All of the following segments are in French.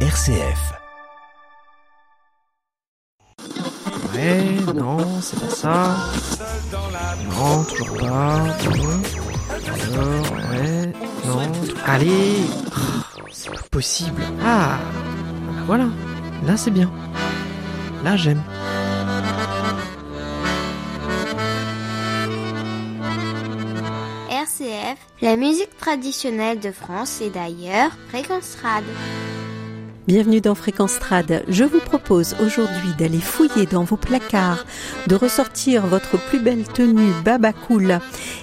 RCF. Ouais, non, c'est pas ça. Non, toujours pas. Alors, ouais, non. Allez Oh, C'est pas possible. Ah Voilà, là c'est bien. Là j'aime. RCF, la musique traditionnelle de France et d'ailleurs, Fréquence Rad. Bienvenue dans Fréquence Trad. Je vous propose aujourd'hui d'aller fouiller dans vos placards, de ressortir votre plus belle tenue baba cool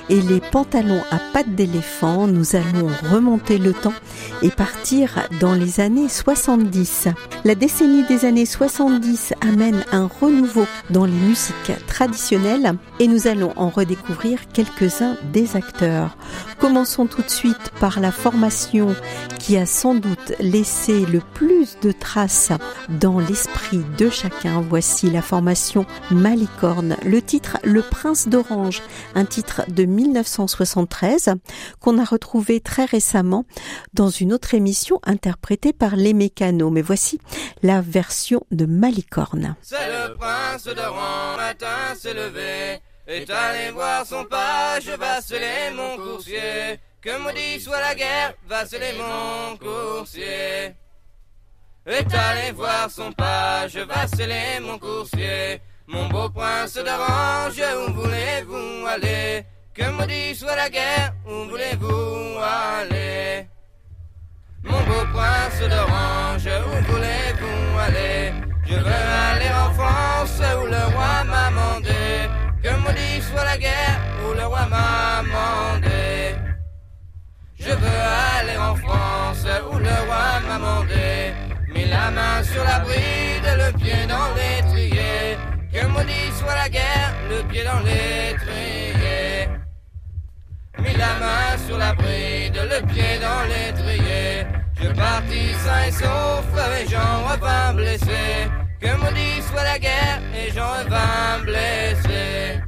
et les pantalons à pattes d'éléphant. Nous allons remonter le temps et partir dans les années 70. La décennie des années 70 amène un renouveau dans les musiques traditionnelles et nous allons en redécouvrir quelques-uns des acteurs. Commençons tout de suite par la formation qui a sans doute laissé le plus de traces dans l'esprit de chacun. Voici la formation Malicorne. Le titre Le Prince d'Orange, un titre de 1973 qu'on a retrouvé très récemment dans une autre émission interprétée par les mécanos. Mais voici la version de Malicorne. Est allé voir son page, vaceler mon coursier. Mon beau prince d'Orange, où voulez-vous aller? Que maudit soit la guerre, où voulez-vous aller? Mon beau prince d'Orange, où voulez-vous aller? Je veux aller en France, où le roi m'a mandé. Que maudit soit la guerre, où le roi m'a mandé? Je veux aller en France, où le roi m'a mandé. La main sur la bride, le pied dans l'étrier. Que maudit soit la guerre, le pied dans l'étrier. Mis la main sur la bride, le pied dans l'étrier. Je partis sain et sauf, et j'en revins blessé. Que maudit soit la guerre, et j'en revins blessé.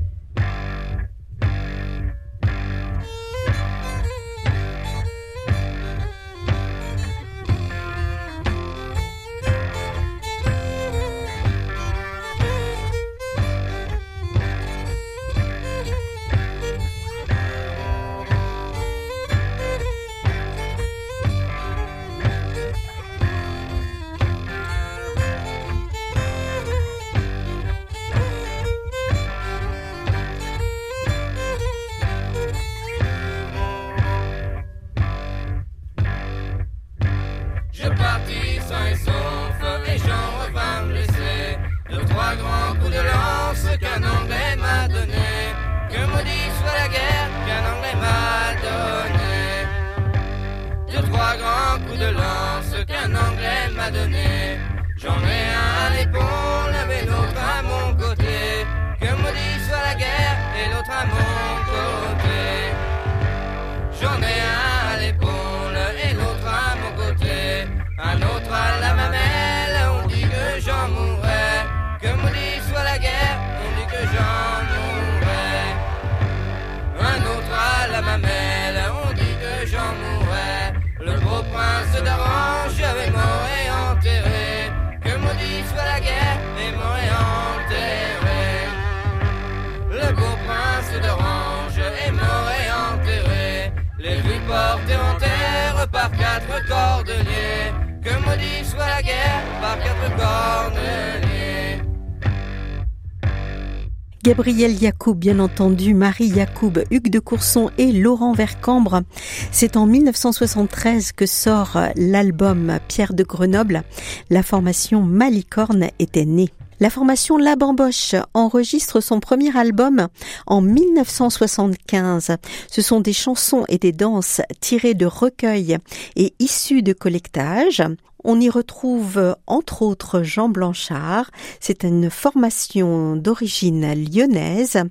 Que maudit soit la guerre par quatre. Gabriel Yacoub, bien entendu, Marie Yacoub, Hugues de Courson et Laurent Vercambre. C'est en 1973 que sort l'album Pierre de Grenoble. La formation Malicorne était née. La formation La Bamboche enregistre son premier album en 1975. Ce sont des chansons et des danses tirées de recueils et issues de collectages. On y retrouve entre autres Jean Blanchard. C'est une formation d'origine lyonnaise.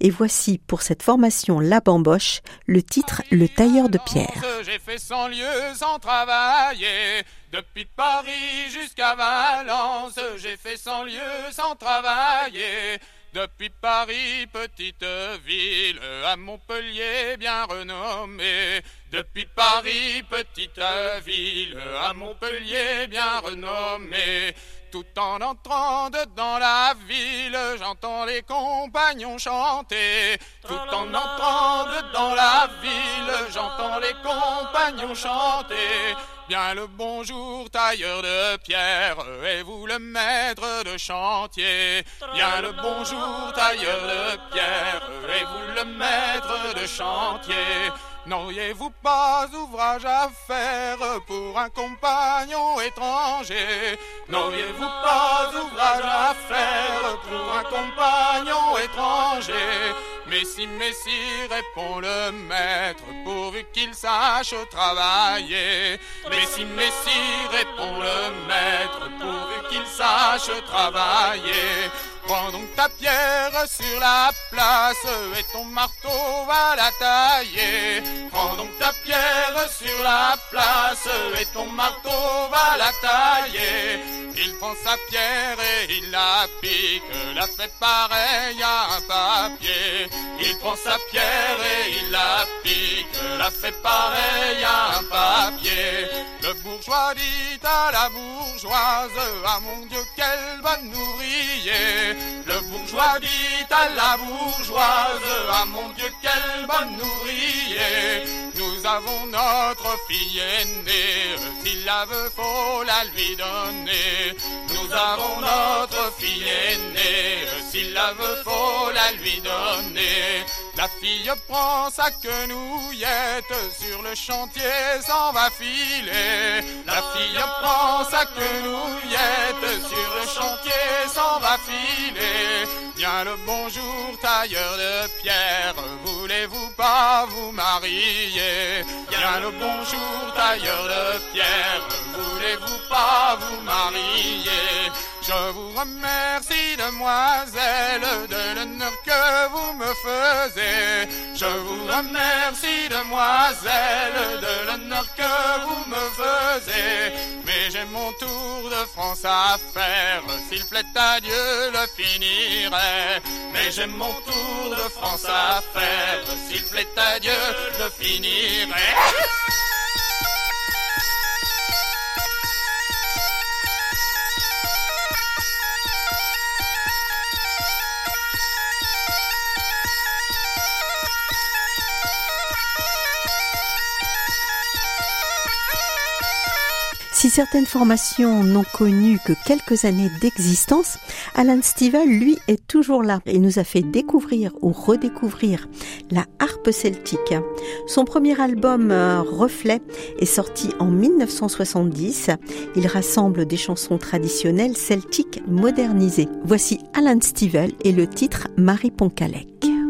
Et voici pour cette formation La Bamboche le titre Le tailleur de pierre. J'ai fait cent lieues sans travailler. Depuis Paris jusqu'à Valence, j'ai fait cent lieues sans travailler. Depuis Paris, petite ville, à Montpellier bien renommée. Depuis Paris, petite ville, à Montpellier bien renommée. Tout en entrant dans la ville, j'entends les compagnons chanter. Tout en entrant dans la ville, j'entends les compagnons chanter. Bien le bonjour, tailleur de pierre, et vous le maître de chantier. Bien le bonjour, tailleur de pierre, et vous le maître de chantier. N'auriez-vous pas ouvrage à faire pour un compagnon étranger? N'auriez-vous pas ouvrage à faire pour un compagnon étranger? Mais si, répond le maître, pourvu qu'il sache travailler. Mais si, mais si, répond le maître, pourvu qu'il sache travailler. Prends donc ta pierre sur la place et ton marteau va la tailler. Prends donc ta pierre sur la place et ton marteau va la tailler. Il prend sa pierre et il la pique, la fait pareil à un papier. Il prend sa pierre et il la pique, la fait pareil à un papier. Bourgeois dit à la bourgeoise, ah mon Dieu, quel bon ouvrier. Le bourgeois dit à la bourgeoise, ah mon Dieu, quel bon ouvrier. Nous avons notre fille aînée, s'il la veut, faut la lui donner. Nous avons notre fille aînée, s'il la veut, faut la lui donner. La fille prend sa quenouillette, sur le chantier s'en va filer. La fille prend sa quenouillette, sur le chantier s'en va filer. Bien le bonjour, tailleur de pierre, voulez-vous pas vous marier? Bien le bonjour, tailleur de pierre, voulez-vous pas vous marier? Je vous remercie, demoiselle, de l'honneur que vous me faisiez. Je vous remercie, demoiselle, de l'honneur que vous me faisiez. Mais j'ai mon tour de France à faire, s'il plaît à Dieu, le finirai. Mais j'ai mon tour de France à faire, s'il plaît à Dieu, le finirai. certaines formations n'ont connu que quelques années d'existence, Alan Stivell, lui, est toujours là et nous a fait découvrir ou redécouvrir la harpe celtique. Son premier album euh, Reflet est sorti en 1970. Il rassemble des chansons traditionnelles celtiques modernisées. Voici Alan Stivell et le titre Marie Poncalec.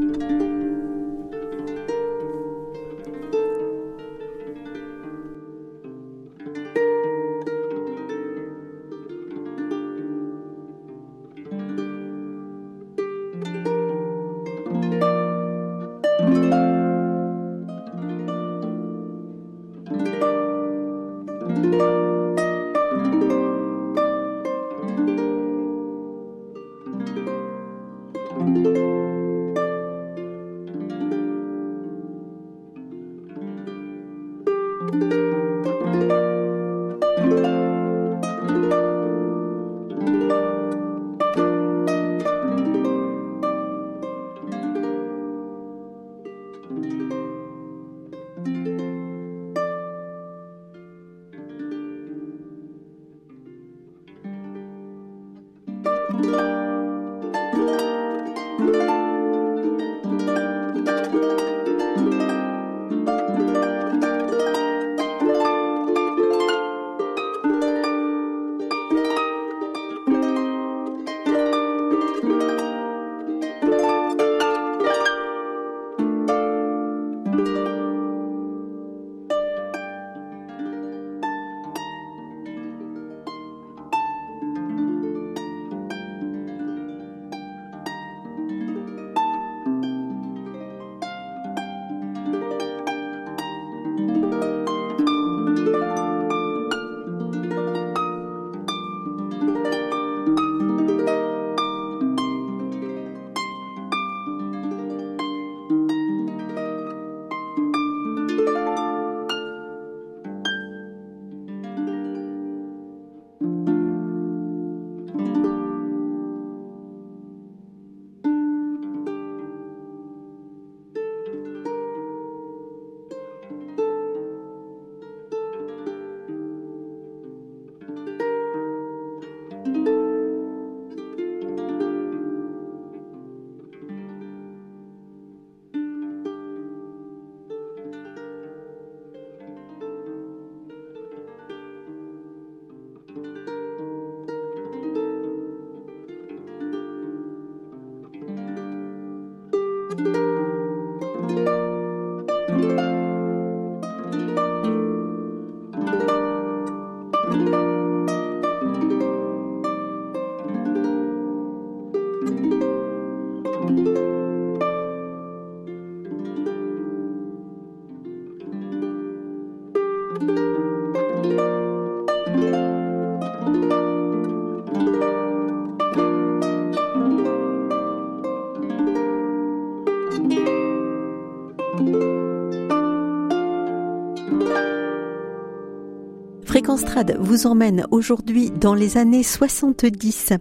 Fréquence Trad vous emmène aujourd'hui dans les années 70.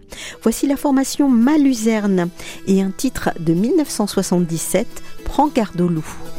Voici la formation Maluzerne et un titre de 1977, Prends garde au loup.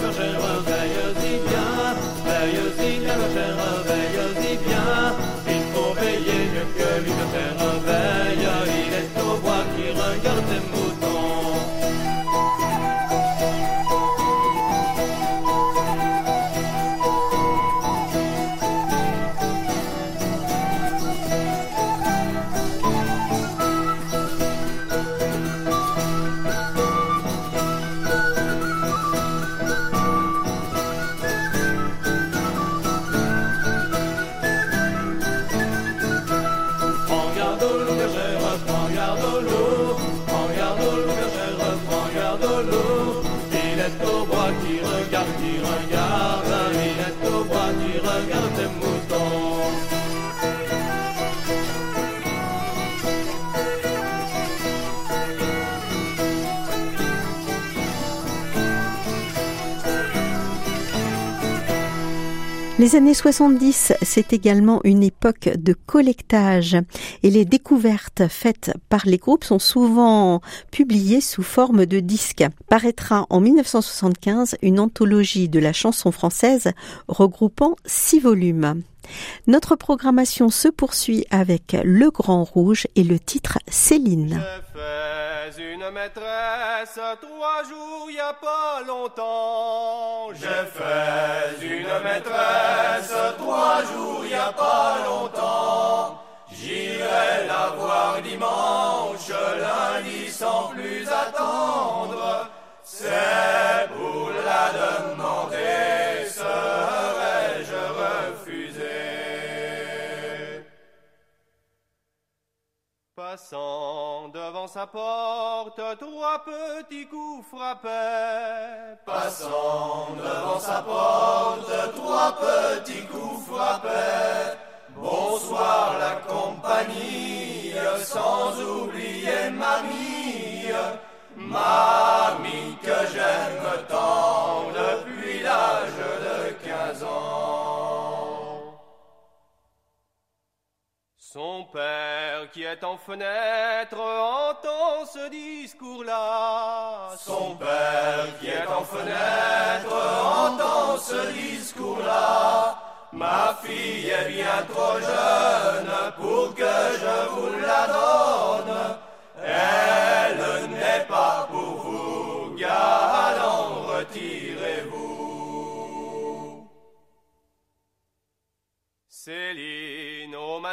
ma chère veilleuse d'Indien, veilleuse d'Indien, ma chère veilleuse. Les années 70, c'est également une époque de collectage et les découvertes faites par les groupes sont souvent publiées sous forme de disques. Paraîtra en 1975 une anthologie de la chanson française regroupant six volumes. Notre programmation se poursuit avec Le Grand Rouge et le titre Céline une maîtresse trois jours y a pas longtemps. J'ai fait une maîtresse trois jours y a pas longtemps. J'irai la voir dimanche, lundi sans plus attendre. C'est pour la demander, serais-je refusé? Passant devant sa porte, trois petits coups frappaient. Passant devant sa porte, trois petits coups frappaient. Bonsoir la compagnie, sans oublier mamie, mamie que j'aime Son père qui est en fenêtre entend ce discours-là. Son père qui est en fenêtre entend ce discours-là. Ma fille est bien trop jeune pour que je vous la donne. Elle n'est pas pour vous, galant, retirez-vous.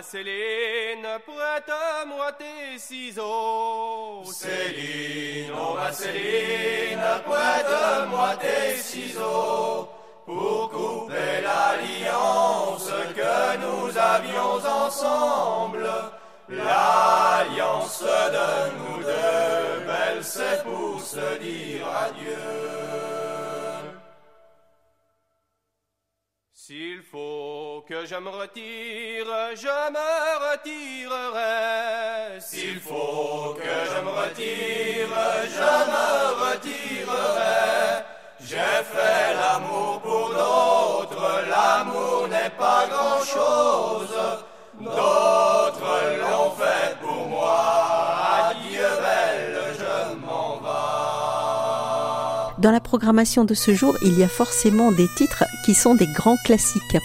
Céline, prête-moi tes ciseaux. Céline, oh ma Céline, prête-moi tes ciseaux. Pour couper l'alliance que nous avions ensemble. L'alliance de nous deux, belle, c'est pour se dire adieu. S'il faut que je me retire, je me retirerai. S'il faut que je me retire, je me retirerai. J'ai fait l'amour pour d'autres, l'amour n'est pas grand-chose. Dans la programmation de ce jour, il y a forcément des titres qui sont des grands classiques.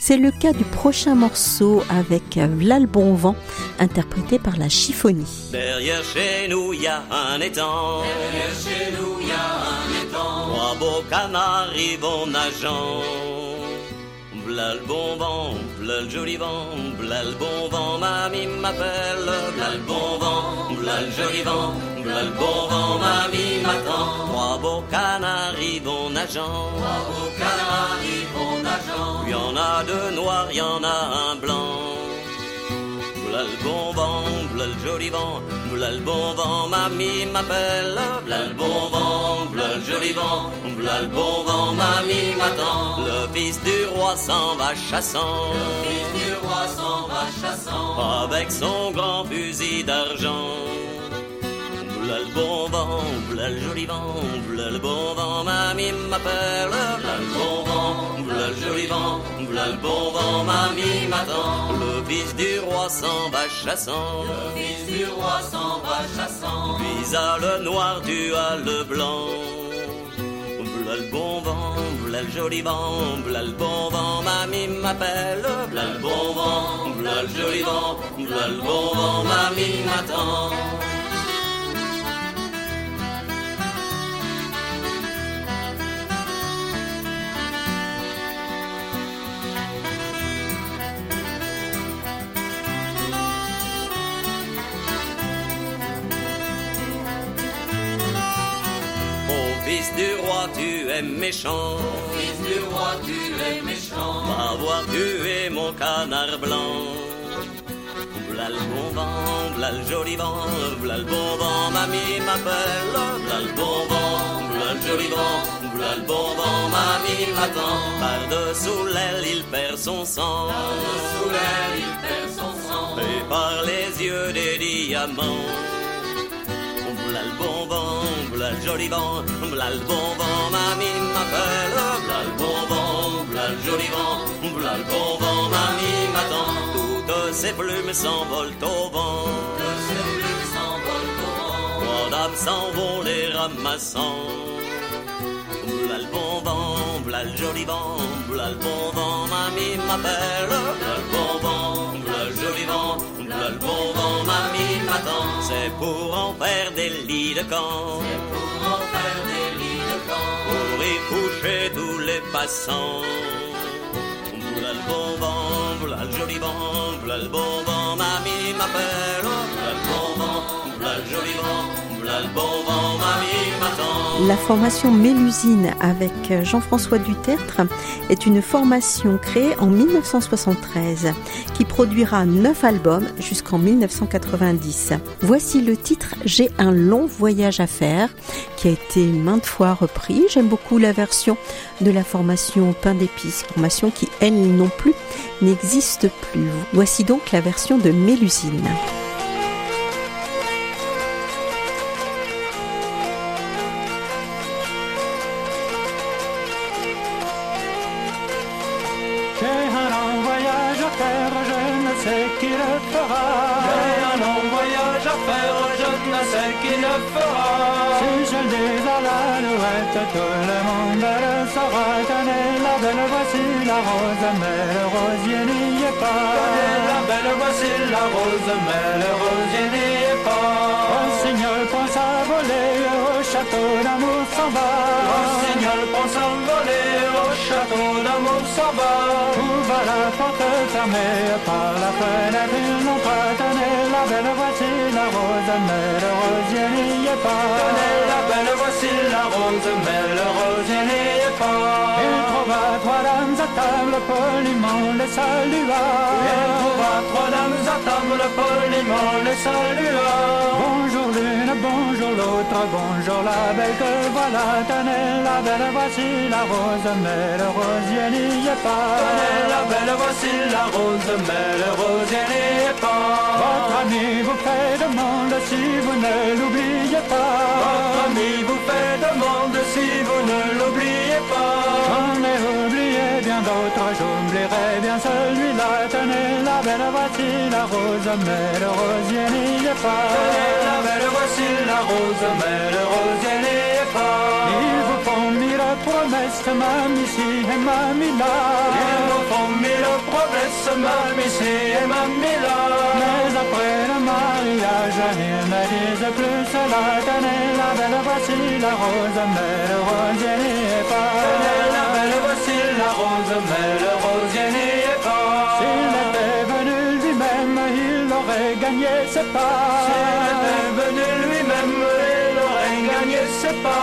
C'est le cas du prochain morceau avec Vlal Bon Vent, interprété par la chiffonie. Derrière chez nous, il y a un étang. Derrière chez nous, il y a un étang. Trois beaux nageant. Bon vent, v'là le joli vent, v'là le bon vent, mamie m'appelle, v'là le bon vent, v'là le joli vent, v'là le bon vent, mamie m'attend. Trois beaux canards y vont nageant. Trois beaux canards y vont nageant. Y en a deux noirs, y en a un blanc. V'là le bon vent, v'là le joli vent, v'là le bon vent, mamie m'appelle, v'là le bon vent, v'là le joli vent, v'là le bon vent, mamie m'attend. Le fils du roi s'en va chassant, Le fils du roi s'en va chassant. avec son grand fusil d'argent. V'là le bon vent, v'là le joli vent, v'là le bon vent, mamie m'appelle, v'là le bon vent, v'là le joli vent, v'là le bon vent, mamie m'attend. Le fils du roi s'en va chassant, Le fils du roi s'en va chassant. puis à le noir tu as le blanc. V'là le bon vent, v'là le joli vent, v'là le bon vent, mamie m'appelle, v'là le bon vent, v'là le joli vent, v'là le bon vent, mamie m'attend. Fils du roi, tu es méchant, Fils du roi, tu es méchant. avoir tué mon canard blanc. V'là le bon vent, v'là le joli vent, v'là le bon vent, mamie m'appelle, v'là le bon vent, v'là le joli vent, v'là le bon vent, mamie m'attend. Par-dessous l'aile, il perd son sang, Sous l'aile, il perd son sang. et par les yeux des diamants. V'là le bon vent, v'là le vent, v'là le bon vent, mamie m'appelle, v'là le bon vent, v'là le joli vent, v'là le bon vent, mamie m'attend. Toutes ces plumes s'envolent au vent, Que ces plumes s'envolent au vent. trois dames s'en vont les ramassant. V'là le bon vent, v'là le joli vent, v'là le bon vent, mamie m'appelle, v'là le bon vent, Pour en faire des lits de camp. Pour en faire des lits de camp. pour y coucher tous les passants. V'là le bon vent, v'là le joli vent, v'là le bon vent, mamie m'appelle. V'là le bon vent, La formation Mélusine avec Jean-François Dutertre est une formation créée en 1973 qui produira neuf albums jusqu'en 1990. Voici le titre J'ai un long voyage à faire qui a été maintes fois repris. J'aime beaucoup la version de la formation Pain d'épices, formation qui elle non plus n'existe plus. Voici donc la version de Mélusine. Sais qui le fera. J'ai un long voyage à faire, je ne sais qui le fera. Si je le dis à l'alouette, tout le monde le saura. Tenez la belle, voici la rose, mais le rosier n'y est pas. Tenez la belle, voici la rose, mais le rosier n'y est pas. Rossignol pense à voler, au château d'amour s'en va. Rossignol pense à voler, château d'amour s'en va. Ouvre la porte fermée par la fenêtre, ils n'ont pas la belle, voici la rose, mais le rosier n'y est pas. La belle, voici la rose, mais le rosier n'y est pas. Il trouva trois dames à table, poliment les salua. Il trouva trois dames à table, poliment les salua. Bonjour la belle que voilà. Tenez la belle, voici la rose, mais le rosier n'y est pas. Tenez la belle, voici la rose, mais le rosier n'y est pas. Votre ami vous fait demande si vous ne l'oubliez pas. Votre ami vous fait demande si vous ne l'oubliez pas. J'en ai oublié bien d'autres, j'oublierai bien celui-là. Tenez la belle, voici la rose, mais le rosier n'y est pas. Tenez la belle, voici la rose, mais le rosier n'y est pas. Ils vous font mille promesses, mamie ici et mamie là. Ils vous font mille promesses, mamie ici et mamie là. Mais après le mariage, ils ne disent plus cela. Tenez la belle, voici la rose, mais le rosier n'y est pas. Rose, mais le rosier n'y est pas. S'il était venu lui-même, il aurait gagné ses pas. S'il était venu lui-même, il aurait gagné ses pas.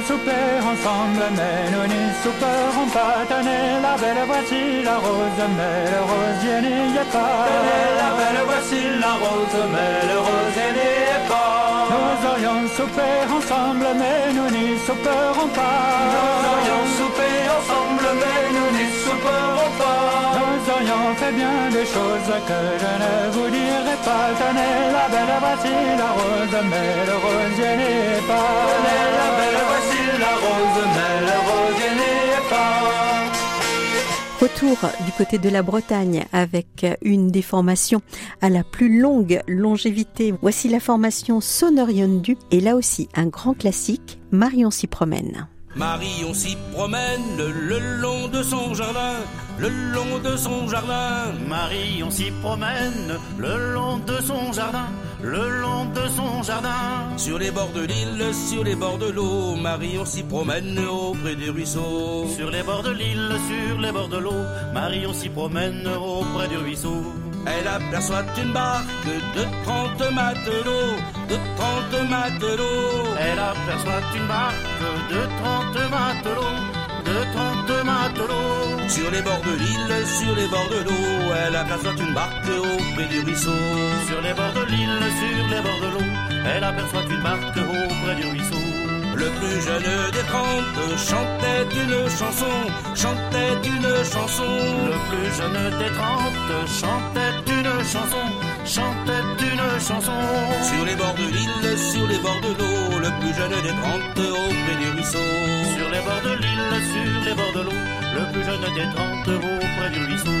Nous aurions soupé ensemble, mais nous n'y souperons pas. Tenez la belle, voici la rose, mais le rosier n'y est pas. Tenez la belle, voici la rose, mais le rosier n'y est pas. Nous aurions soupé ensemble, mais nous n'y souperons pas. Nous aurions soupé ensemble, mais nous n'y souperons pas. Nous aurions fait bien des choses que je ne vous dirai pas. Tenez la belle, voici la rose, mais le rosier n'y est pas. Tenez la belle, voici la rose, mais le rosier n'y est pas. Retour du côté de la Bretagne avec une des formations à la plus longue longévité. Voici la formation Sonorion Du et là aussi un grand classique, Marion s'y promène. Marion s'y promène le long de son jardin, le long de son jardin. Marion s'y promène le long de son jardin, le long de son jardin. Sur les bords de l'île, sur les bords de l'eau, Marion s'y promène auprès des ruisseaux. Sur les bords de l'île, sur les bords de l'eau, Marion s'y promène auprès du ruisseau. Elle aperçoit une barque de trente matelots, de trente matelots. Elle aperçoit une barque de trente matelots, de trente matelots. Sur les bords de l'île, sur les bords de l'eau, elle aperçoit une barque auprès du ruisseau. Sur les bords de l'île, sur les bords de l'eau, elle aperçoit une barque auprès du ruisseau. Le plus jeune des trente chantait une chanson, chantait une chanson. Le plus jeune des trente chantait une chanson, chantait une Sur les bords de l'île, sur les bords de l'eau, le plus jeune des trente auprès du ruisseau. Sur les bords de l'île, sur les bords de l'eau, le plus jeune des trente auprès du ruisseau.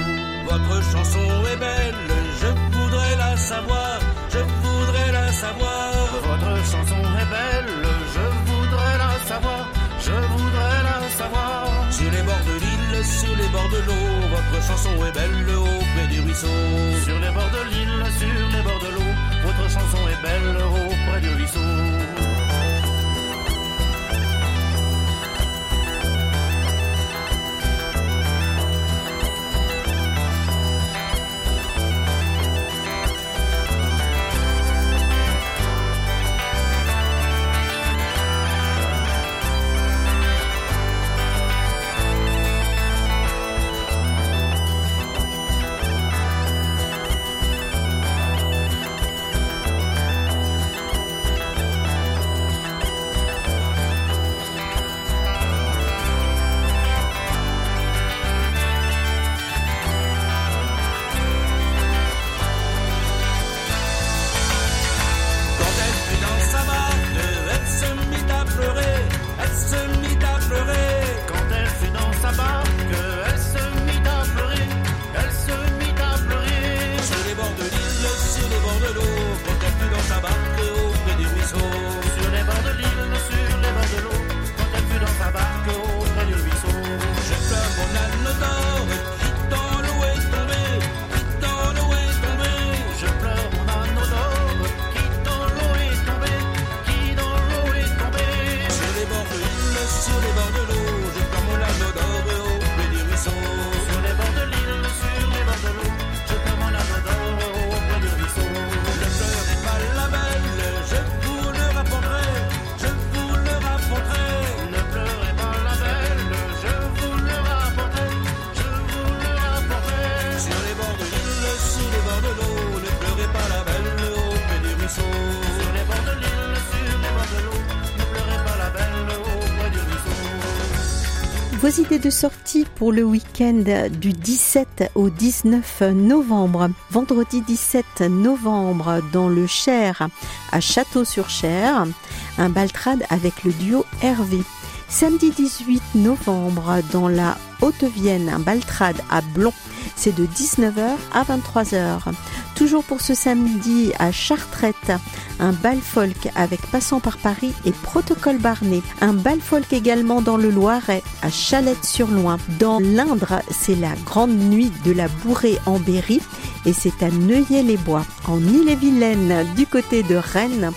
Votre chanson est belle, je voudrais la savoir, je voudrais la savoir. Votre chanson est belle, je voudrais la savoir, je voudrais la savoir. Sur les bords de l'île, sur les bords de l'eau, votre chanson est belle auprès du ruisseau. Sur les bords de l'île, sur les bords de l'eau, votre chanson est belle auprès du ruisseau. Vos idées de sortie pour le week-end du 17 au 19 novembre. Vendredi 17 novembre dans le Cher à Château-sur-Cher, un baltrade avec le duo Hervé. Samedi 18 novembre, dans la Haute-Vienne, un baltrade à Blon. C'est de 19h à 23h. Toujours pour ce samedi à Chartrette, un bal folk avec Passant par Paris et Protocole Barnet. Un bal folk également dans le Loiret, à Chalette-sur-Loing. Dans l'Indre, c'est la grande nuit de la bourrée en Berry et c'est à Neuilly-les-Bois. En Ille-et-Vilaine, du côté de Rennes,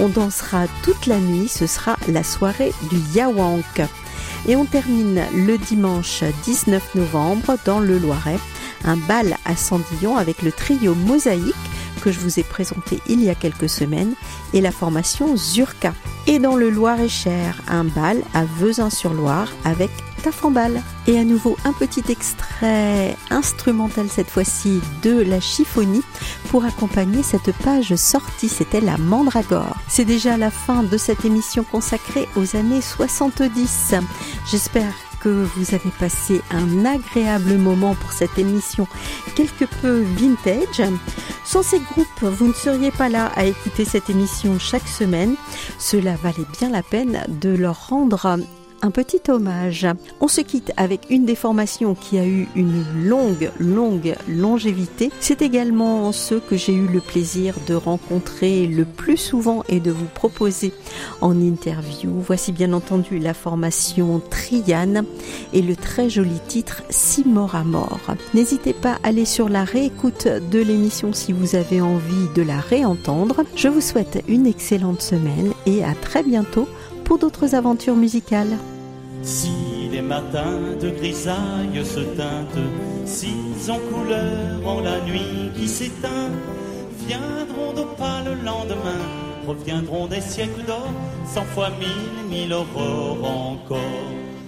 on dansera toute la nuit. Ce sera la soirée du Yawank. Et on termine le dimanche 19 novembre dans le Loiret un bal à Sandillon avec le trio Mosaïque que je vous ai présenté il y a quelques semaines et la formation Zurka. Et dans le Loir-et-Cher, un bal à Vezin-sur-Loire avec Tafambal. Et à nouveau un petit extrait instrumental cette fois-ci de la chiffonie pour accompagner cette page sortie. C'était la Mandragore. C'est déjà la fin de cette émission consacrée aux années 70. J'espère que vous avez passé un agréable moment pour cette émission quelque peu vintage. Sans ces groupes, vous ne seriez pas là à écouter cette émission chaque semaine. Cela valait bien la peine de leur rendre un petit hommage. On se quitte avec une des formations qui a eu une longue, longue longévité. C'est également ceux que j'ai eu le plaisir de rencontrer le plus souvent et de vous proposer en interview. Voici bien entendu la formation Triane et le très joli titre Si mort à mort. N'hésitez pas à aller sur la réécoute de l'émission si vous avez envie de la réentendre. Je vous souhaite une excellente semaine et à très bientôt pour d'autres aventures musicales. Si les matins de grisaille se teintent, si en couleur en la nuit qui s'éteint, viendront d'opale le lendemain, reviendront des siècles d'or, cent fois mille, mille aurores encore.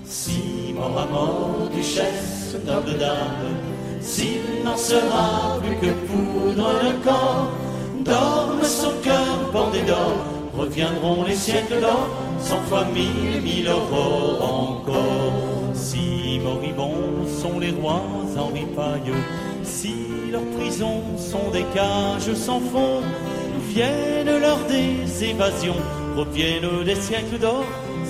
Si mort à mort, duchesse, noble dame, s'il n'en sera plus que poudre le corps, dorme son cœur bordé d'or, reviendront les siècles d'or, cent fois mille, mille aurores encore. Si moribonds sont les rois en ripaille, si leurs prisons sont des cages sans fond, viennent leurs des évasions, reviennent des siècles d'or,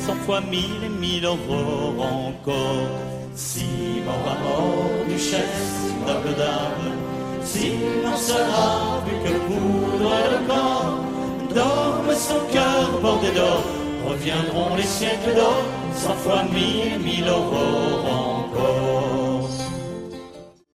cent fois mille mille aurores encore. Si mort à mort, duchesse, noble dame, s'il n'en sera plus que poudre le corps, dorme son cœur bordé d'or, reviendront les siècles d'or, cent fois mille, mille aurores encore.